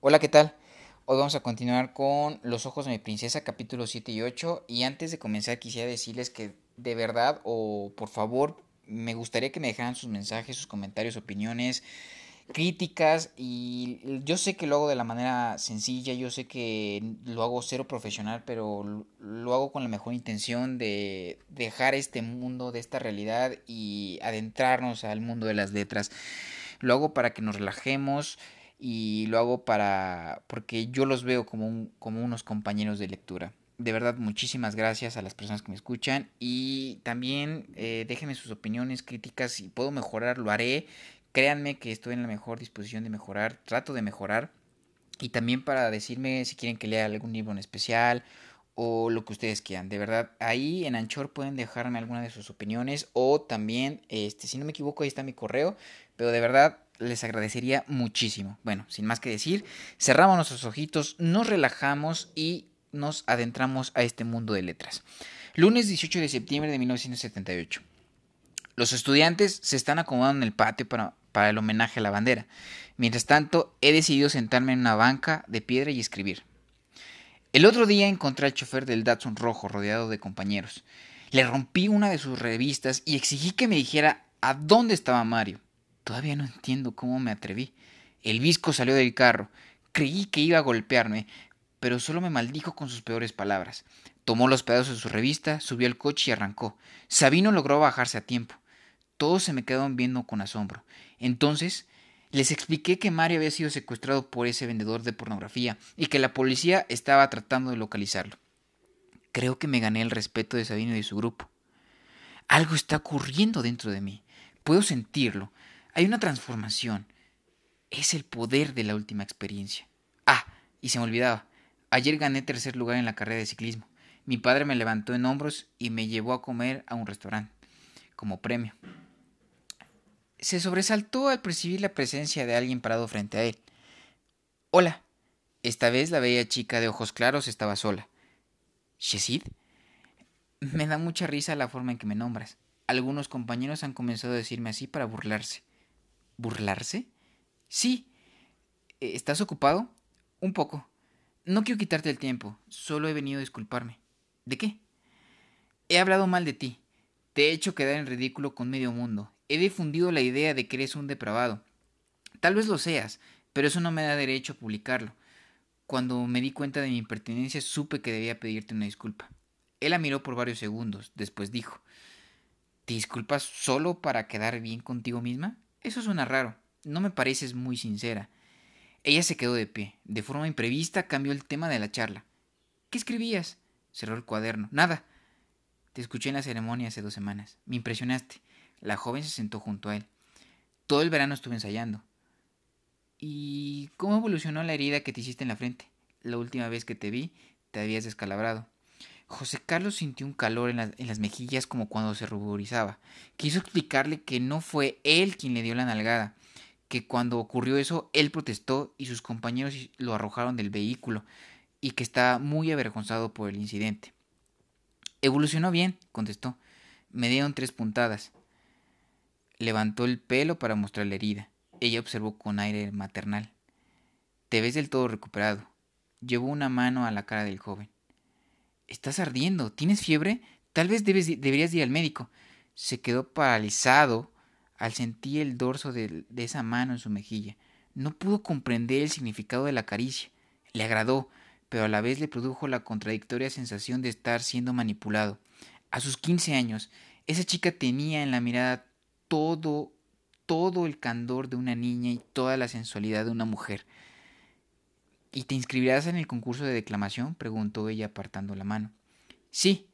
Hola, ¿qué tal? Hoy vamos a continuar con Los ojos de mi princesa, capítulos 7 y 8. Y antes de comenzar quisiera decirles que de verdad o por favor me gustaría que me dejaran sus mensajes, sus comentarios, opiniones, críticas. Y yo sé que lo hago de la manera sencilla, yo sé que lo hago cero profesional, pero lo hago con la mejor intención de dejar este mundo, de esta realidad y adentrarnos al mundo de las letras. Lo hago para que nos relajemos y lo hago para porque yo los veo como, un, como unos compañeros de lectura. De verdad, muchísimas gracias a las personas que me escuchan y también eh, déjenme sus opiniones, críticas, si puedo mejorar, lo haré. Créanme que estoy en la mejor disposición de mejorar, trato de mejorar. Y también para decirme si quieren que lea algún libro en especial o lo que ustedes quieran. De verdad, ahí en Anchor pueden dejarme alguna de sus opiniones o también, este, si no me equivoco, ahí está mi correo. Pero de verdad, les agradecería muchísimo. Bueno, sin más que decir, cerramos nuestros ojitos, nos relajamos y nos adentramos a este mundo de letras. Lunes 18 de septiembre de 1978. Los estudiantes se están acomodando en el patio para, para el homenaje a la bandera. Mientras tanto, he decidido sentarme en una banca de piedra y escribir. El otro día encontré al chofer del Datsun rojo rodeado de compañeros. Le rompí una de sus revistas y exigí que me dijera a dónde estaba Mario. Todavía no entiendo cómo me atreví. El visco salió del carro. Creí que iba a golpearme, pero solo me maldijo con sus peores palabras. Tomó los pedazos de su revista, subió al coche y arrancó. Sabino logró bajarse a tiempo. Todos se me quedaron viendo con asombro. Entonces les expliqué que Mario había sido secuestrado por ese vendedor de pornografía y que la policía estaba tratando de localizarlo. Creo que me gané el respeto de Sabino y de su grupo. Algo está ocurriendo dentro de mí. Puedo sentirlo. Hay una transformación. Es el poder de la última experiencia. Ah, y se me olvidaba. Ayer gané tercer lugar en la carrera de ciclismo. Mi padre me levantó en hombros y me llevó a comer a un restaurante, como premio. Se sobresaltó al percibir la presencia de alguien parado frente a él. Hola. Esta vez la bella chica de ojos claros estaba sola. ¿Shesid? Me da mucha risa la forma en que me nombras. Algunos compañeros han comenzado a decirme así para burlarse. ¿Burlarse? Sí. ¿Estás ocupado? Un poco. No quiero quitarte el tiempo, solo he venido a disculparme. ¿De qué? He hablado mal de ti. Te he hecho quedar en ridículo con medio mundo. He difundido la idea de que eres un depravado. Tal vez lo seas, pero eso no me da derecho a publicarlo. Cuando me di cuenta de mi impertinencia supe que debía pedirte una disculpa. Él la miró por varios segundos, después dijo ¿Te disculpas solo para quedar bien contigo misma? Eso suena raro. No me pareces muy sincera. Ella se quedó de pie. De forma imprevista cambió el tema de la charla. ¿Qué escribías? Cerró el cuaderno. Nada. Te escuché en la ceremonia hace dos semanas. Me impresionaste. La joven se sentó junto a él. Todo el verano estuve ensayando. ¿Y cómo evolucionó la herida que te hiciste en la frente? La última vez que te vi, te habías descalabrado. José Carlos sintió un calor en, las mejillas como cuando se ruborizaba. Quiso explicarle que no fue él quien le dio la nalgada, que cuando ocurrió eso él protestó y sus compañeros lo arrojaron del vehículo y que estaba muy avergonzado por el incidente. Evolucionó bien, contestó. Me dieron tres puntadas. Levantó el pelo para mostrar la herida. Ella observó con aire maternal. Te ves del todo recuperado. Llevó una mano a la cara del joven. Estás ardiendo. ¿Tienes fiebre? Tal vez debes, deberías ir al médico. Se quedó paralizado al sentir el dorso de, de esa mano en su mejilla. No pudo comprender el significado de la caricia. Le agradó, pero a la vez le produjo la contradictoria sensación de estar siendo manipulado. A sus quince años, esa chica tenía en la mirada todo, todo el candor de una niña y toda la sensualidad de una mujer. ¿Y te inscribirás en el concurso de declamación? preguntó ella apartando la mano. Sí,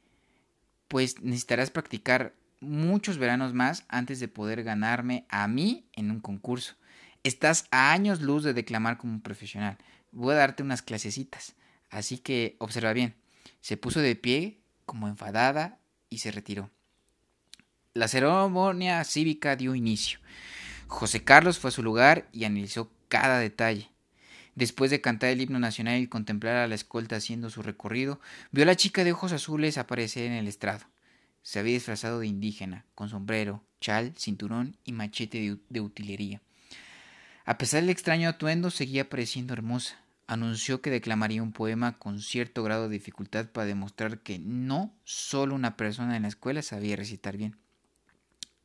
pues necesitarás practicar muchos veranos más antes de poder ganarme a mí en un concurso. Estás a años luz de declamar como un profesional. Voy a darte unas clasecitas. Así que observa bien. Se puso de pie, como enfadada, y se retiró. La ceremonia cívica dio inicio. José Carlos fue a su lugar y analizó cada detalle. Después de cantar el himno nacional y contemplar a la escolta haciendo su recorrido, vio a la chica de ojos azules aparecer en el estrado. Se había disfrazado de indígena, con sombrero, chal, cinturón y machete de, utilería. A pesar del extraño atuendo, seguía pareciendo hermosa. Anunció que declamaría un poema con cierto grado de dificultad para demostrar que no solo una persona en la escuela sabía recitar bien.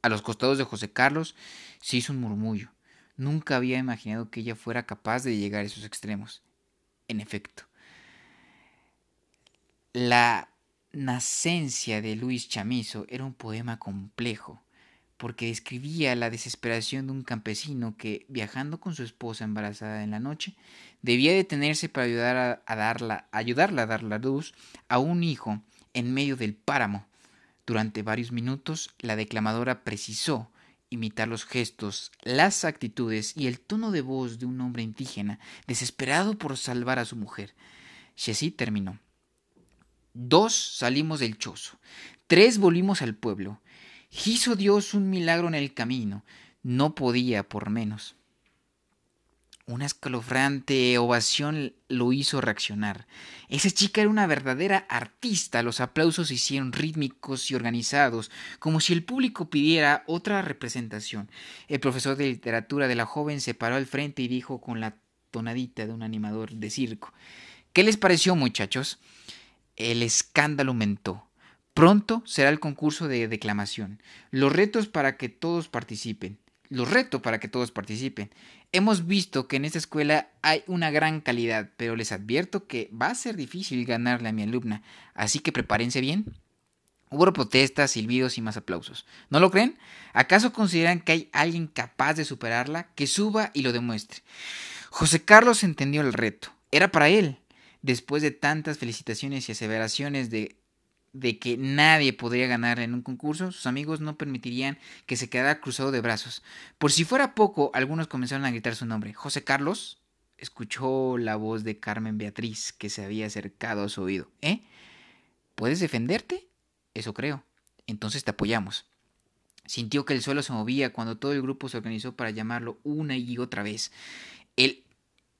A los costados de José Carlos se hizo un murmullo. Nunca había imaginado que ella fuera capaz de llegar a esos extremos. En efecto, la nacencia de Luis Chamizo era un poema complejo, porque describía la desesperación de un campesino que, viajando con su esposa embarazada en la noche, debía detenerse para ayudar a, darla, ayudarla a dar la luz a un hijo en medio del páramo. Durante varios minutos, la declamadora precisó imitar los gestos, las actitudes y el tono de voz de un hombre indígena desesperado por salvar a su mujer. así terminó. Dos salimos del chozo, tres volvimos al pueblo. Hizo Dios un milagro en el camino, no podía por menos. Una escalofriante ovación lo hizo reaccionar. Esa chica era una verdadera artista. Los aplausos se hicieron rítmicos y organizados, como si el público pidiera otra representación. El profesor de literatura de la joven se paró al frente y dijo con la tonadita de un animador de circo ¿Qué les pareció, muchachos? El escándalo aumentó. Pronto será el concurso de declamación. Los retos para que todos participen. Los reto para que todos participen. Hemos visto que en esta escuela hay una gran calidad, pero les advierto que va a ser difícil ganarle a mi alumna, así que prepárense bien. Hubo protestas, silbidos y más aplausos. ¿No lo creen? ¿Acaso consideran que hay alguien capaz de superarla? Que suba y lo demuestre. José Carlos entendió el reto. Era para él después de tantas felicitaciones y aseveraciones de, de que nadie podría ganar en un concurso, sus amigos no permitirían que se quedara cruzado de brazos. Por si fuera poco, algunos comenzaron a gritar su nombre. José Carlos escuchó la voz de Carmen Beatriz que se había acercado a su oído. ¿Eh? ¿Puedes defenderte? Eso creo. Entonces te apoyamos. Sintió que el suelo se movía cuando todo el grupo se organizó para llamarlo una y otra vez. El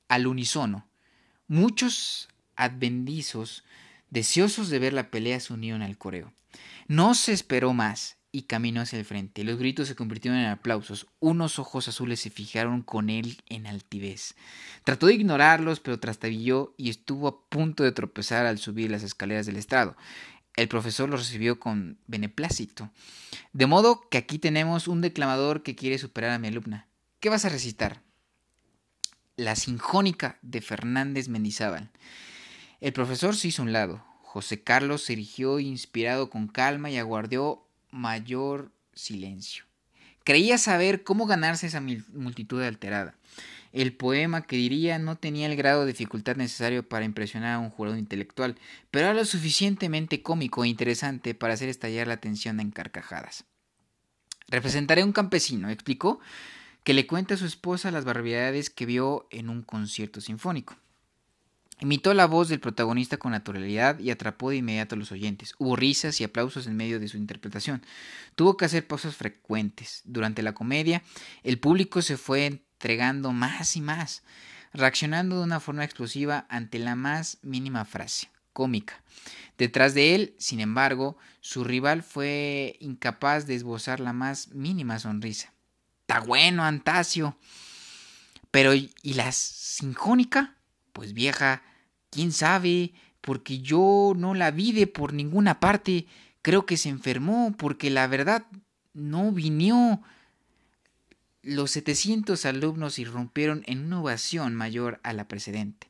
al unísono Muchos advendizos, deseosos de ver la pelea, se unieron al coreo. No se esperó más y caminó hacia el frente. Los gritos se convirtieron en aplausos. Unos ojos azules se fijaron con él en altivez. Trató de ignorarlos, pero trastabilló y estuvo a punto de tropezar al subir las escaleras del estrado. El profesor lo recibió con beneplácito. De modo que aquí tenemos un declamador que quiere superar a mi alumna. ¿Qué vas a recitar? la Sinjónica de Fernández Mendizábal. El profesor se hizo a un lado. José Carlos se erigió inspirado con calma y aguardó mayor silencio. Creía saber cómo ganarse esa multitud alterada. El poema que diría no tenía el grado de dificultad necesario para impresionar a un jurado intelectual, pero era lo suficientemente cómico e interesante para hacer estallar la atención en carcajadas. Representaré a un campesino, explicó, que le cuenta a su esposa las barbaridades que vio en un concierto sinfónico. Imitó la voz del protagonista con naturalidad y atrapó de inmediato a los oyentes. Hubo risas y aplausos en medio de su interpretación. Tuvo que hacer pausas frecuentes. Durante la comedia, el público se fue entregando más y más, reaccionando de una forma explosiva ante la más mínima frase cómica. Detrás de él, sin embargo, su rival fue incapaz de esbozar la más mínima sonrisa. Está bueno, Antasio. Pero, ¿y la sinjónica? Pues vieja, quién sabe, porque yo no la vi de por ninguna parte. Creo que se enfermó, porque la verdad no vinió. Los setecientos alumnos irrumpieron en una ovación mayor a la precedente.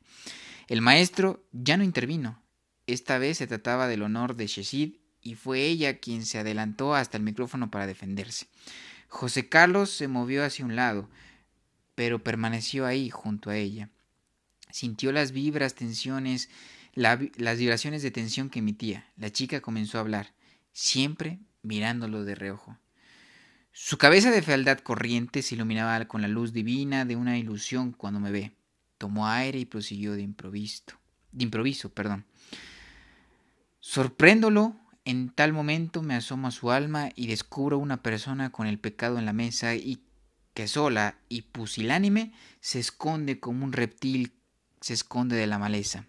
El maestro ya no intervino. Esta vez se trataba del honor de Sheshid y fue ella quien se adelantó hasta el micrófono para defenderse. José Carlos se movió hacia un lado, pero permaneció ahí junto a ella. Sintió las vibras, tensiones, las vibraciones de tensión que emitía. La chica comenzó a hablar, siempre mirándolo de reojo. Su cabeza de fealdad corriente se iluminaba con la luz divina de una ilusión cuando me ve. Tomó aire y prosiguió de improviso. De improviso, perdón. Sorpréndolo en tal momento me asomo a su alma y descubro una persona con el pecado en la mesa y que sola y pusilánime se esconde como un reptil se esconde de la maleza.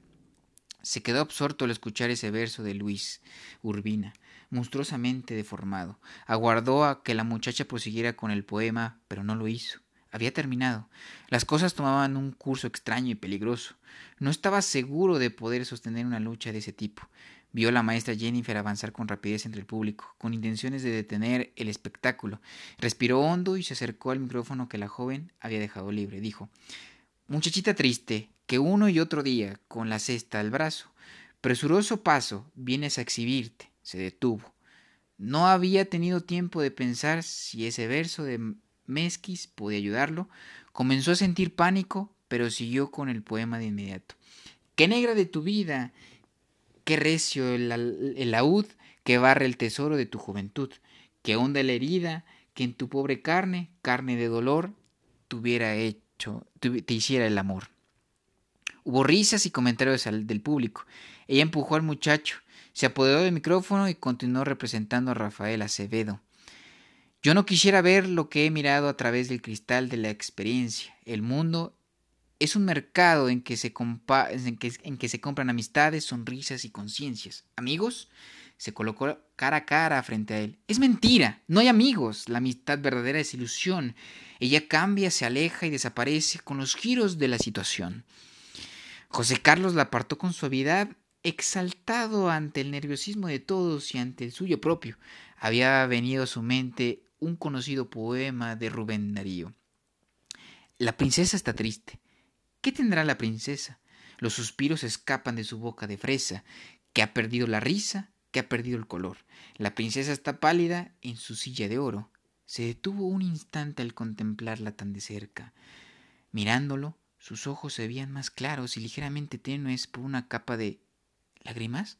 Se quedó absorto al escuchar ese verso de Luis Urbina, monstruosamente deformado. Aguardó a que la muchacha prosiguiera con el poema, pero no lo hizo. había terminado. Las cosas tomaban un curso extraño y peligroso. No estaba seguro de poder sostener una lucha de ese tipo. Vio a la maestra Jennifer avanzar con rapidez entre el público, con intenciones de detener el espectáculo. Respiró hondo y se acercó al micrófono que la joven había dejado libre. Dijo Muchachita triste, que uno y otro día, con la cesta al brazo, presuroso paso, vienes a exhibirte. Se detuvo. No había tenido tiempo de pensar si ese verso de Mesquis podía ayudarlo. Comenzó a sentir pánico, pero siguió con el poema de inmediato. Qué negra de tu vida, qué recio el, el laúd que barre el tesoro de tu juventud, qué honda la herida que en tu pobre carne, carne de dolor, tuviera hecho, te hiciera el amor. Hubo risas y comentarios del público. Ella empujó al muchacho, se apoderó del micrófono y continuó representando a Rafael Acevedo. Yo no quisiera ver lo que he mirado a través del cristal de la experiencia. El mundo es un mercado en que se, en que, en que se compran amistades, sonrisas y conciencias. ¿Amigos? Se colocó cara a cara frente a él. Es mentira, no hay amigos. La amistad verdadera es ilusión. Ella cambia, se aleja y desaparece con los giros de la situación. José Carlos la apartó con suavidad, exaltado ante el nerviosismo de todos y ante el suyo propio. Había venido a su mente un conocido poema de Rubén Darío. La princesa está triste. ¿Qué tendrá la princesa? Los suspiros escapan de su boca de fresa, que ha perdido la risa, que ha perdido el color. La princesa está pálida en su silla de oro. Se detuvo un instante al contemplarla tan de cerca. Mirándolo, sus ojos se veían más claros y ligeramente tenues por una capa de lágrimas.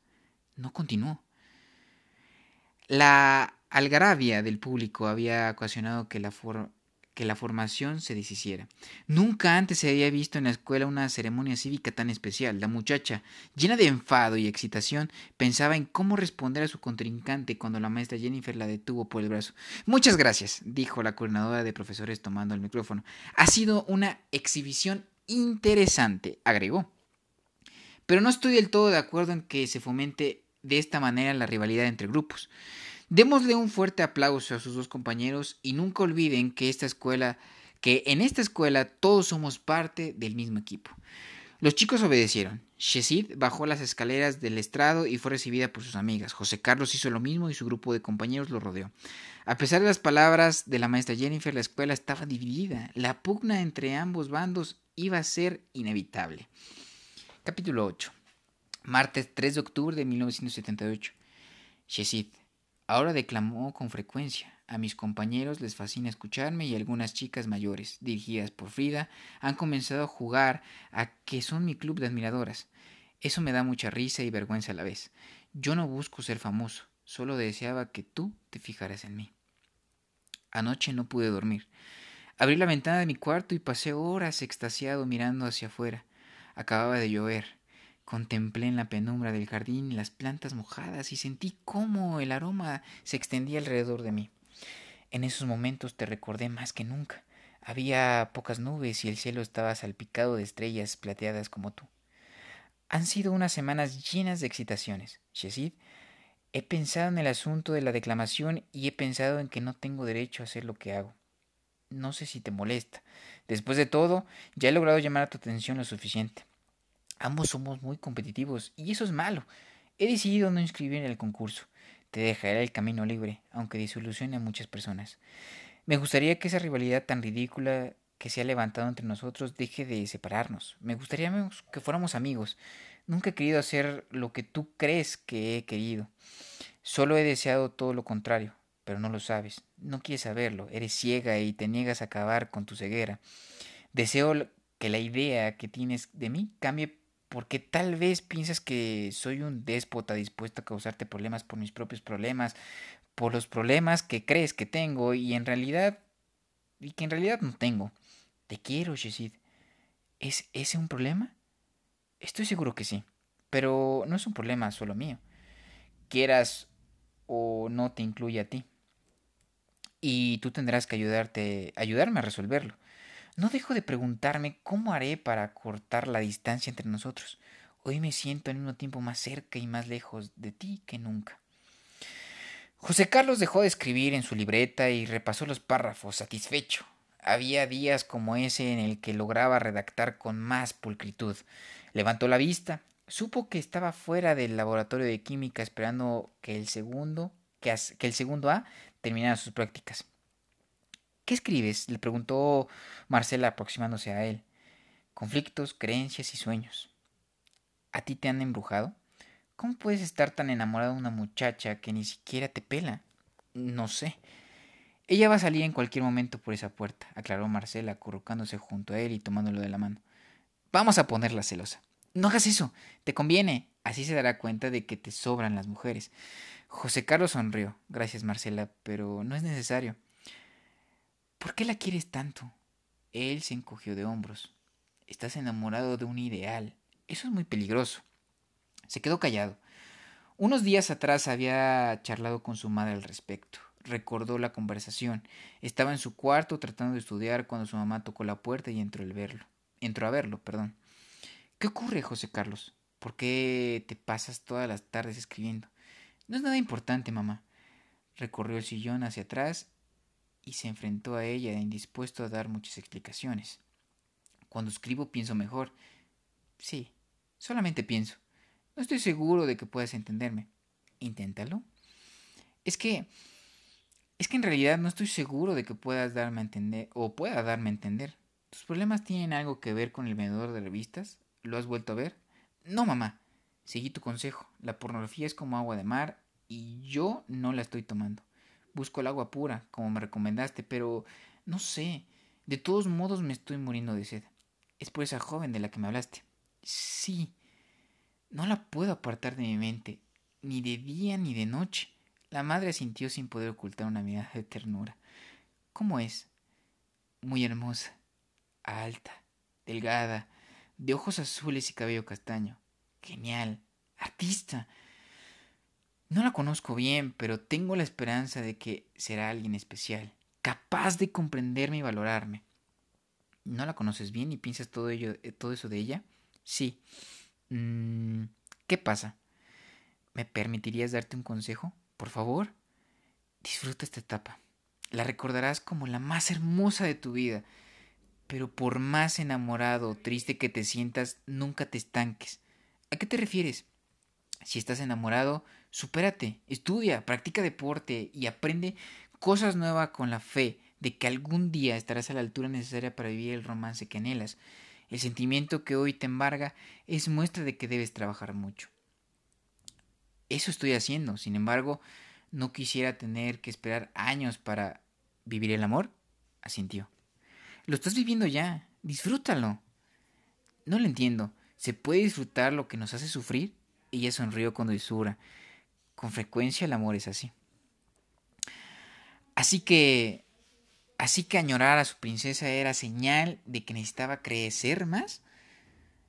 No continuó. La algarabia del público había ocasionado que la, que la formación se deshiciera. Nunca antes se había visto en la escuela una ceremonia cívica tan especial. La muchacha, llena de enfado y excitación, pensaba en cómo responder a su contrincante cuando la maestra Jennifer la detuvo por el brazo. Muchas gracias, dijo la coordinadora de profesores tomando el micrófono. Ha sido una exhibición interesante, agregó. Pero no estoy del todo de acuerdo en que se fomente de esta manera la rivalidad entre grupos. Démosle un fuerte aplauso a sus dos compañeros y nunca olviden que esta escuela, que en esta escuela todos somos parte del mismo equipo. Los chicos obedecieron. Shesid bajó las escaleras del estrado y fue recibida por sus amigas. José Carlos hizo lo mismo y su grupo de compañeros lo rodeó. A pesar de las palabras de la maestra Jennifer, la escuela estaba dividida. La pugna entre ambos bandos iba a ser inevitable. Capítulo 8. Martes 3 de octubre de 1978. Shesid. Ahora declamó con frecuencia. A mis compañeros les fascina escucharme y algunas chicas mayores, dirigidas por Frida, han comenzado a jugar a que son mi club de admiradoras. Eso me da mucha risa y vergüenza a la vez. Yo no busco ser famoso, solo deseaba que tú te fijaras en mí. Anoche no pude dormir. Abrí la ventana de mi cuarto y pasé horas extasiado mirando hacia afuera. Acababa de llover. Contemplé en la penumbra del jardín las plantas mojadas y sentí cómo el aroma se extendía alrededor de mí. En esos momentos te recordé más que nunca. Había pocas nubes y el cielo estaba salpicado de estrellas plateadas como tú. Han sido unas semanas llenas de excitaciones. Shesid, he pensado en el asunto de la declamación y he pensado en que no tengo derecho a hacer lo que hago. No sé si te molesta. Después de todo, ya he logrado llamar a tu atención lo suficiente. Ambos somos muy competitivos y eso es malo. He decidido no inscribirme en el concurso. Te dejaré el camino libre, aunque desilusione a muchas personas. Me gustaría que esa rivalidad tan ridícula que se ha levantado entre nosotros deje de separarnos. Me gustaría que fuéramos amigos. Nunca he querido hacer lo que tú crees que he querido. Solo he deseado todo lo contrario, pero no lo sabes. No quieres saberlo. Eres ciega y te niegas a acabar con tu ceguera. Deseo que la idea que tienes de mí cambie porque tal vez piensas que soy un déspota dispuesto a causarte problemas por mis propios problemas, por los problemas que crees que tengo y en realidad y que en realidad no tengo. Te quiero, Shesid. ¿Es ese un problema? Estoy seguro que sí, pero no es un problema solo mío. Quieras o no te incluye a ti. Y tú tendrás que ayudarte, ayudarme a resolverlo. No dejo de preguntarme cómo haré para cortar la distancia entre nosotros. Hoy me siento al mismo tiempo más cerca y más lejos de ti que nunca. José Carlos dejó de escribir en su libreta y repasó los párrafos satisfecho. Había días como ese en el que lograba redactar con más pulcritud. Levantó la vista, supo que estaba fuera del laboratorio de química esperando que el segundo, que, que el segundo A terminara sus prácticas. ¿Qué escribes? le preguntó Marcela aproximándose a él. Conflictos, creencias y sueños. ¿A ti te han embrujado? ¿Cómo puedes estar tan enamorado de una muchacha que ni siquiera te pela? No sé. Ella va a salir en cualquier momento por esa puerta, aclaró Marcela, acurrucándose junto a él y tomándolo de la mano. Vamos a ponerla celosa. No hagas eso, te conviene. Así se dará cuenta de que te sobran las mujeres. José Carlos sonrió. Gracias, Marcela, pero no es necesario. ¿Por qué la quieres tanto? Él se encogió de hombros. Estás enamorado de un ideal. Eso es muy peligroso. Se quedó callado. Unos días atrás había charlado con su madre al respecto. Recordó la conversación. Estaba en su cuarto tratando de estudiar cuando su mamá tocó la puerta y entró, el verlo. entró a verlo. Perdón. ¿Qué ocurre, José Carlos? ¿Por qué te pasas todas las tardes escribiendo? No es nada importante, mamá. Recorrió el sillón hacia atrás y se enfrentó a ella indispuesto a dar muchas explicaciones. Cuando escribo pienso mejor. Sí, solamente pienso. No estoy seguro de que puedas entenderme. Inténtalo. Es que... Es que en realidad no estoy seguro de que puedas darme a entender o pueda darme a entender. ¿Tus problemas tienen algo que ver con el vendedor de revistas? ¿Lo has vuelto a ver? No, mamá. Seguí tu consejo. La pornografía es como agua de mar y yo no la estoy tomando. Busco el agua pura, como me recomendaste, pero no sé. De todos modos me estoy muriendo de sed. Es por esa joven de la que me hablaste. Sí. No la puedo apartar de mi mente, ni de día ni de noche. La madre sintió sin poder ocultar una mirada de ternura. ¿Cómo es? Muy hermosa, alta, delgada, de ojos azules y cabello castaño. Genial, artista. No la conozco bien, pero tengo la esperanza de que será alguien especial, capaz de comprenderme y valorarme. ¿No la conoces bien y piensas todo, ello, eh, todo eso de ella? Sí. Mm, ¿Qué pasa? ¿Me permitirías darte un consejo? Por favor. Disfruta esta etapa. La recordarás como la más hermosa de tu vida. Pero por más enamorado o triste que te sientas, nunca te estanques. ¿A qué te refieres? Si estás enamorado, supérate, estudia, practica deporte y aprende cosas nuevas con la fe de que algún día estarás a la altura necesaria para vivir el romance que anhelas. El sentimiento que hoy te embarga es muestra de que debes trabajar mucho. Eso estoy haciendo, sin embargo, no quisiera tener que esperar años para vivir el amor, asintió. Lo estás viviendo ya, disfrútalo. No lo entiendo. ¿Se puede disfrutar lo que nos hace sufrir? Ella sonrió con dulzura. Con frecuencia el amor es así. Así que... Así que añorar a su princesa era señal de que necesitaba crecer más.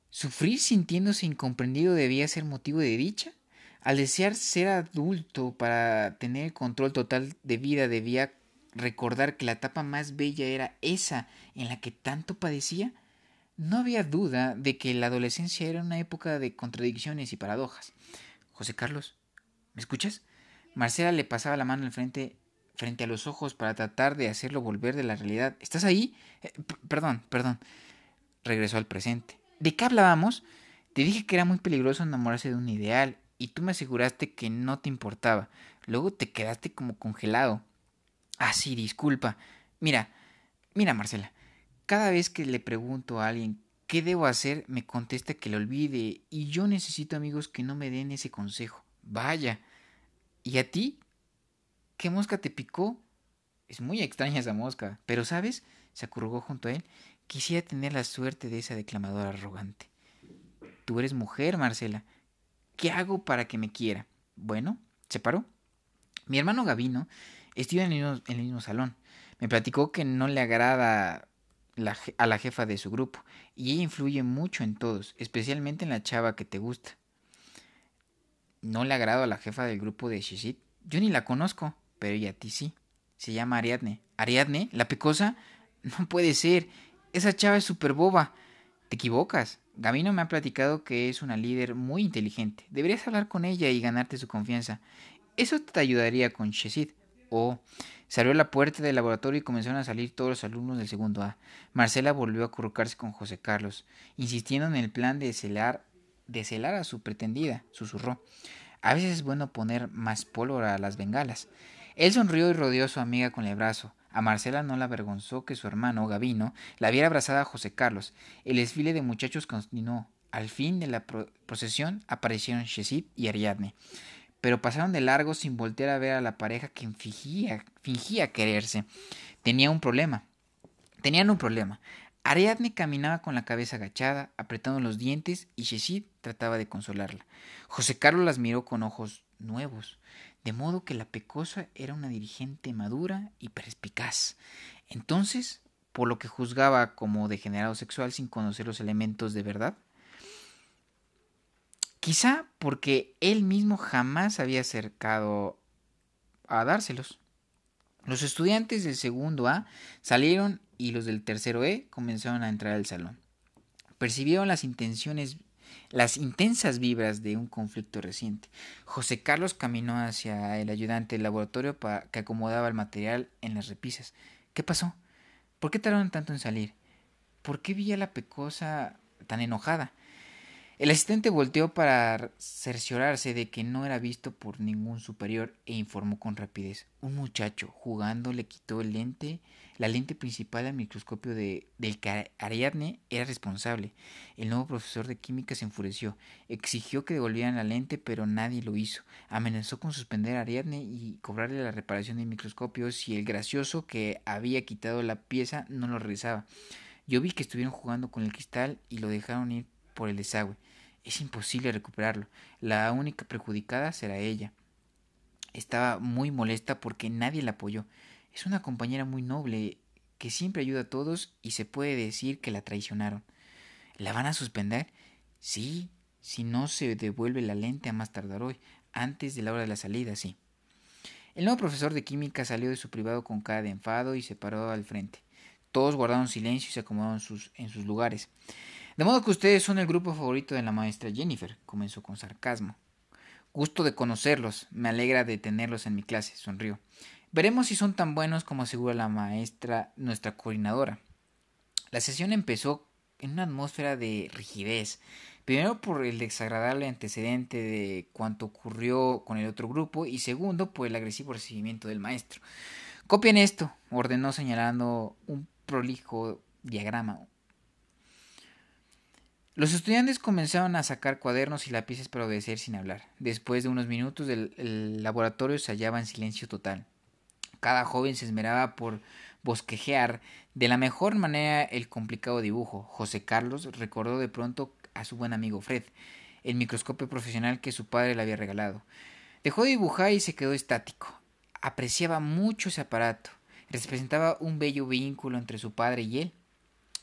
Sufrir sintiéndose incomprendido debía ser motivo de dicha. Al desear ser adulto para tener control total de vida debía recordar que la etapa más bella era esa en la que tanto padecía. No había duda de que la adolescencia era una época de contradicciones y paradojas. José Carlos, ¿me escuchas? Marcela le pasaba la mano al frente, frente a los ojos para tratar de hacerlo volver de la realidad. ¿Estás ahí? Eh, perdón, perdón. Regresó al presente. ¿De qué hablábamos? Te dije que era muy peligroso enamorarse de un ideal y tú me aseguraste que no te importaba. Luego te quedaste como congelado. Ah, sí, disculpa. Mira, mira, Marcela. Cada vez que le pregunto a alguien qué debo hacer, me contesta que lo olvide y yo necesito amigos que no me den ese consejo. Vaya. ¿Y a ti? ¿Qué mosca te picó? Es muy extraña esa mosca, pero ¿sabes? se acurrugó junto a él. Quisiera tener la suerte de esa declamadora arrogante. Tú eres mujer, Marcela. ¿Qué hago para que me quiera? Bueno, se paró. Mi hermano Gavino en en el mismo salón. Me platicó que no le agrada a la jefa de su grupo, y ella influye mucho en todos, especialmente en la chava que te gusta. No le agrado a la jefa del grupo de Shishit. Yo ni la conozco, pero ella a ti sí. Se llama Ariadne. ¿Ariadne? ¿La pecosa? No puede ser. Esa chava es súper boba. Te equivocas. Gavino me ha platicado que es una líder muy inteligente. Deberías hablar con ella y ganarte su confianza. Eso te ayudaría con Shesid. Oh, se abrió la puerta del laboratorio y comenzaron a salir todos los alumnos del segundo A. Marcela volvió a acurrucarse con José Carlos, insistiendo en el plan de celar, de celar a su pretendida, susurró. A veces es bueno poner más pólvora a las bengalas. Él sonrió y rodeó a su amiga con el brazo. A Marcela no la avergonzó que su hermano, Gavino, la viera abrazada a José Carlos. El desfile de muchachos continuó. Al fin de la procesión aparecieron Shesid y Ariadne pero pasaron de largo sin voltear a ver a la pareja que fingía, fingía quererse. Tenía un problema. Tenían un problema. Ariadne caminaba con la cabeza agachada, apretando los dientes, y Shesid trataba de consolarla. José Carlos las miró con ojos nuevos, de modo que la pecosa era una dirigente madura y perspicaz. Entonces, por lo que juzgaba como degenerado sexual sin conocer los elementos de verdad, Quizá porque él mismo jamás había acercado a dárselos. Los estudiantes del segundo A salieron y los del tercero E comenzaron a entrar al salón. Percibieron las intenciones, las intensas vibras de un conflicto reciente. José Carlos caminó hacia el ayudante del laboratorio para que acomodaba el material en las repisas. ¿Qué pasó? ¿Por qué tardaron tanto en salir? ¿Por qué vi a la pecosa tan enojada? El asistente volteó para cerciorarse de que no era visto por ningún superior e informó con rapidez. Un muchacho, jugando, le quitó el lente, la lente principal al microscopio de, del que Ariadne era responsable. El nuevo profesor de química se enfureció, exigió que devolvieran la lente, pero nadie lo hizo. Amenazó con suspender a Ariadne y cobrarle la reparación del microscopio si el gracioso que había quitado la pieza no lo regresaba. Yo vi que estuvieron jugando con el cristal y lo dejaron ir por el desagüe. Es imposible recuperarlo. La única perjudicada será ella. Estaba muy molesta porque nadie la apoyó. Es una compañera muy noble que siempre ayuda a todos y se puede decir que la traicionaron. ¿La van a suspender? Sí, si no se devuelve la lente a más tardar hoy, antes de la hora de la salida, sí. El nuevo profesor de química salió de su privado con cara de enfado y se paró al frente. Todos guardaron silencio y se acomodaron en sus lugares. De modo que ustedes son el grupo favorito de la maestra Jennifer, comenzó con sarcasmo. Gusto de conocerlos, me alegra de tenerlos en mi clase, sonrió. Veremos si son tan buenos como asegura la maestra, nuestra coordinadora. La sesión empezó en una atmósfera de rigidez, primero por el desagradable antecedente de cuanto ocurrió con el otro grupo y segundo por el agresivo recibimiento del maestro. Copien esto, ordenó señalando un prolijo diagrama, los estudiantes comenzaron a sacar cuadernos y lápices para obedecer sin hablar. Después de unos minutos el, laboratorio se hallaba en silencio total. Cada joven se esmeraba por bosquejear de la mejor manera el complicado dibujo. José Carlos recordó de pronto a su buen amigo Fred, el microscopio profesional que su padre le había regalado. Dejó de dibujar y se quedó estático. Apreciaba mucho ese aparato. Representaba un bello vínculo entre su padre y él.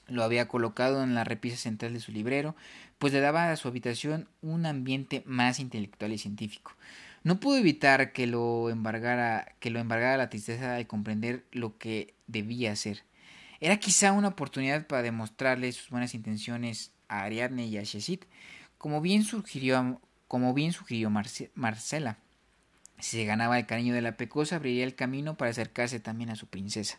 Lo había colocado en la repisa central de su librero, pues le daba a su habitación un ambiente más intelectual y científico. No pudo evitar que lo embargara, que lo embargara la tristeza de comprender lo que debía hacer. Era quizá una oportunidad para demostrarle sus buenas intenciones a Ariadne y a Shesit, como bien sugirió, como bien sugirió Marcela. Si se ganaba el cariño de la pecosa, abriría el camino para acercarse también a su princesa.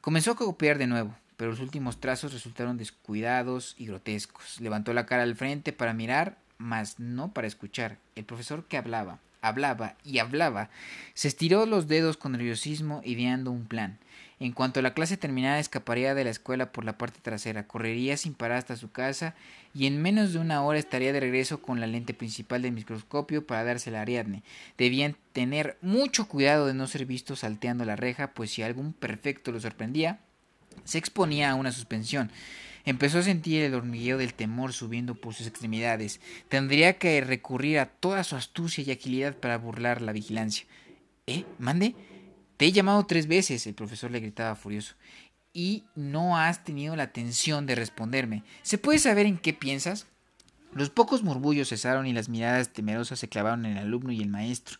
Comenzó a copiar de nuevo, pero los últimos trazos resultaron descuidados y grotescos. Levantó la cara al frente para mirar, mas no para escuchar. El profesor que hablaba, hablaba y hablaba, se estiró los dedos con nerviosismo ideando un plan. En cuanto la clase terminara, escaparía de la escuela por la parte trasera, correría sin parar hasta su casa y en menos de una hora estaría de regreso con la lente principal del microscopio para dársela a Ariadne. Debían tener mucho cuidado de no ser vistos salteando la reja, pues si algún perfecto lo sorprendía, se exponía a una suspensión. Empezó a sentir el hormigueo del temor subiendo por sus extremidades. Tendría que recurrir a toda su astucia y agilidad para burlar la vigilancia. ¿Eh? ¿Mande? Te he llamado tres veces, el profesor le gritaba furioso. Y no has tenido la atención de responderme. ¿Se puede saber en qué piensas? Los pocos murmullos cesaron y las miradas temerosas se clavaron en el alumno y el maestro.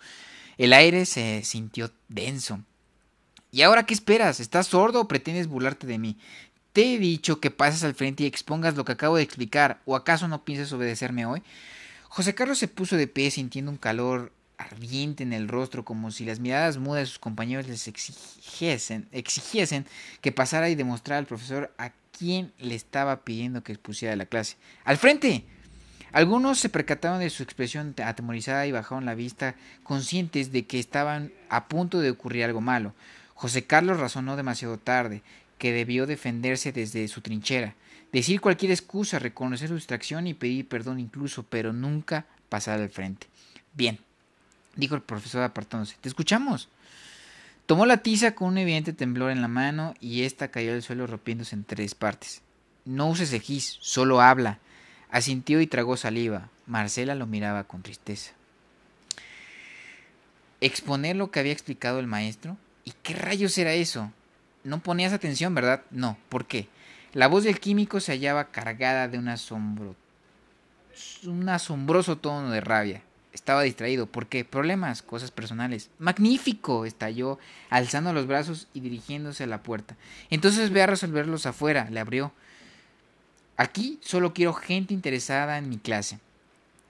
El aire se sintió denso. ¿Y ahora qué esperas? ¿Estás sordo o pretendes burlarte de mí? Te he dicho que pases al frente y expongas lo que acabo de explicar, ¿o acaso no piensas obedecerme hoy? José Carlos se puso de pie sintiendo un calor ardiente en el rostro, como si las miradas mudas de sus compañeros les exigiesen, que pasara y demostrara al profesor a quién le estaba pidiendo que expusiera la clase. ¡Al frente! Algunos se percataron de su expresión atemorizada y bajaron la vista, conscientes de que estaban a punto de ocurrir algo malo. José Carlos razonó demasiado tarde, que debió defenderse desde su trinchera, decir cualquier excusa, reconocer su distracción y pedir perdón incluso, pero nunca pasar al frente. Bien, dijo el profesor apartándose. Te escuchamos. Tomó la tiza con un evidente temblor en la mano y ésta cayó al suelo rompiéndose en tres partes. No uses gis, solo habla. Asintió y tragó saliva. Marcela lo miraba con tristeza. ¿Exponer lo que había explicado el maestro? ¿Y qué rayos era eso? No ponías atención, ¿verdad? No. ¿Por qué? La voz del químico se hallaba cargada de un asombro. un asombroso tono de rabia. Estaba distraído. ¿Por qué? Problemas, cosas personales. ¡Magnífico! estalló, alzando los brazos y dirigiéndose a la puerta. Entonces ve a resolverlos afuera. Le abrió. Aquí solo quiero gente interesada en mi clase.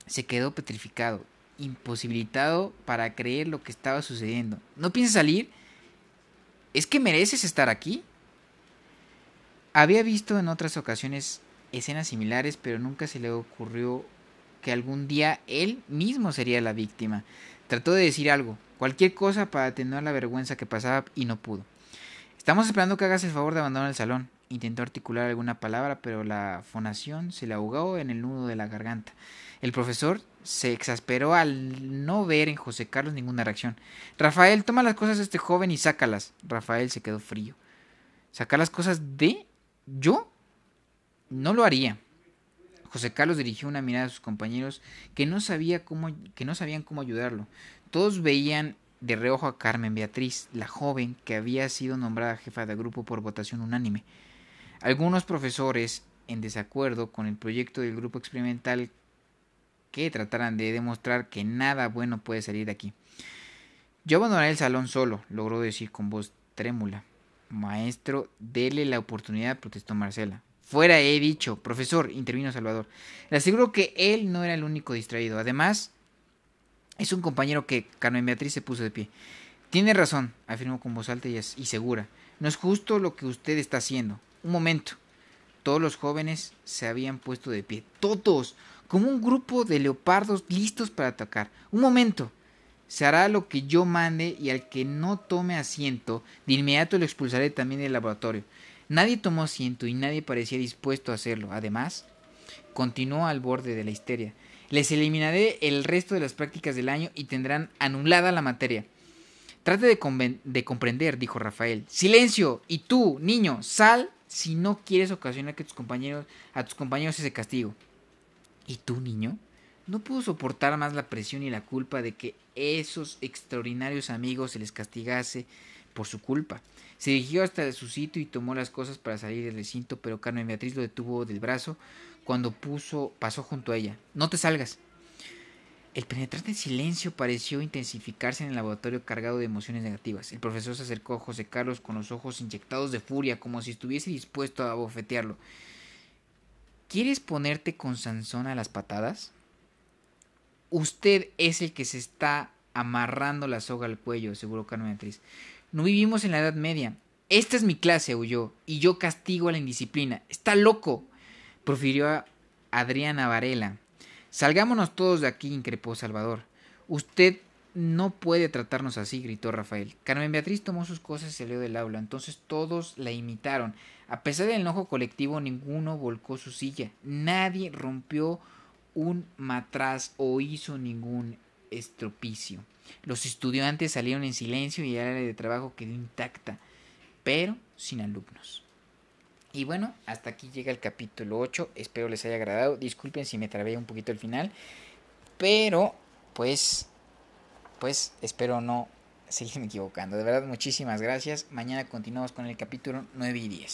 Se quedó petrificado, imposibilitado para creer lo que estaba sucediendo. ¿No piensas salir? ¿Es que mereces estar aquí? Había visto en otras ocasiones escenas similares, pero nunca se le ocurrió que algún día él mismo sería la víctima. Trató de decir algo, cualquier cosa para atenuar la vergüenza que pasaba y no pudo. Estamos esperando que hagas el favor de abandonar el salón. Intentó articular alguna palabra, pero la fonación se le ahogó en el nudo de la garganta. El profesor se exasperó al no ver en José Carlos ninguna reacción. Rafael, toma las cosas de este joven y sácalas. Rafael se quedó frío. ¿Sacar las cosas de yo? No lo haría. José Carlos dirigió una mirada a sus compañeros que no, sabía cómo, que no sabían cómo ayudarlo. Todos veían de reojo a Carmen Beatriz, la joven que había sido nombrada jefa de grupo por votación unánime. Algunos profesores, en desacuerdo con el proyecto del grupo experimental, que trataran de demostrar que nada bueno puede salir de aquí. Yo abandonaré el salón solo, logró decir con voz trémula. Maestro, dele la oportunidad, protestó Marcela. Fuera, he dicho. Profesor, intervino Salvador. Le aseguro que él no era el único distraído. Además, es un compañero que Carmen Beatriz se puso de pie. Tiene razón, afirmó con voz alta y segura. No es justo lo que usted está haciendo. Un momento. Todos los jóvenes se habían puesto de pie. Todos. Como un grupo de leopardos listos para atacar. Un momento. Se hará lo que yo mande y al que no tome asiento, de inmediato lo expulsaré también del laboratorio. Nadie tomó asiento y nadie parecía dispuesto a hacerlo. Además, continuó al borde de la histeria. Les eliminaré el resto de las prácticas del año y tendrán anulada la materia. Trate de, de comprender, dijo Rafael. Silencio. Y tú, niño, sal si no quieres ocasionar que tus compañeros, a tus compañeros ese castigo. ¿Y tú, niño? No pudo soportar más la presión y la culpa de que esos extraordinarios amigos se les castigase por su culpa. Se dirigió hasta su sitio y tomó las cosas para salir del recinto, pero Carmen Beatriz lo detuvo del brazo cuando puso, pasó junto a ella. No te salgas. El penetrante silencio pareció intensificarse en el laboratorio cargado de emociones negativas. El profesor se acercó a José Carlos con los ojos inyectados de furia, como si estuviese dispuesto a bofetearlo. ¿Quieres ponerte con Sansón a las patadas? Usted es el que se está amarrando la soga al cuello, aseguró Carmen Beatriz. No vivimos en la Edad Media. Esta es mi clase, huyó, y yo castigo a la indisciplina. Está loco, profirió Adriana Varela. Salgámonos todos de aquí, increpó Salvador. Usted no puede tratarnos así, gritó Rafael. Carmen Beatriz tomó sus cosas y salió del aula. Entonces todos la imitaron. A pesar del enojo colectivo, ninguno volcó su silla. Nadie rompió un matraz o hizo ningún estropicio. Los estudiantes salieron en silencio y el área de trabajo quedó intacta, pero sin alumnos. Y bueno, hasta aquí llega el capítulo 8. Espero les haya agradado. Disculpen si me trabé un poquito el final. Pero, pues, pues espero no seguirme equivocando. De verdad, muchísimas gracias. Mañana continuamos con el capítulo 9 y 10.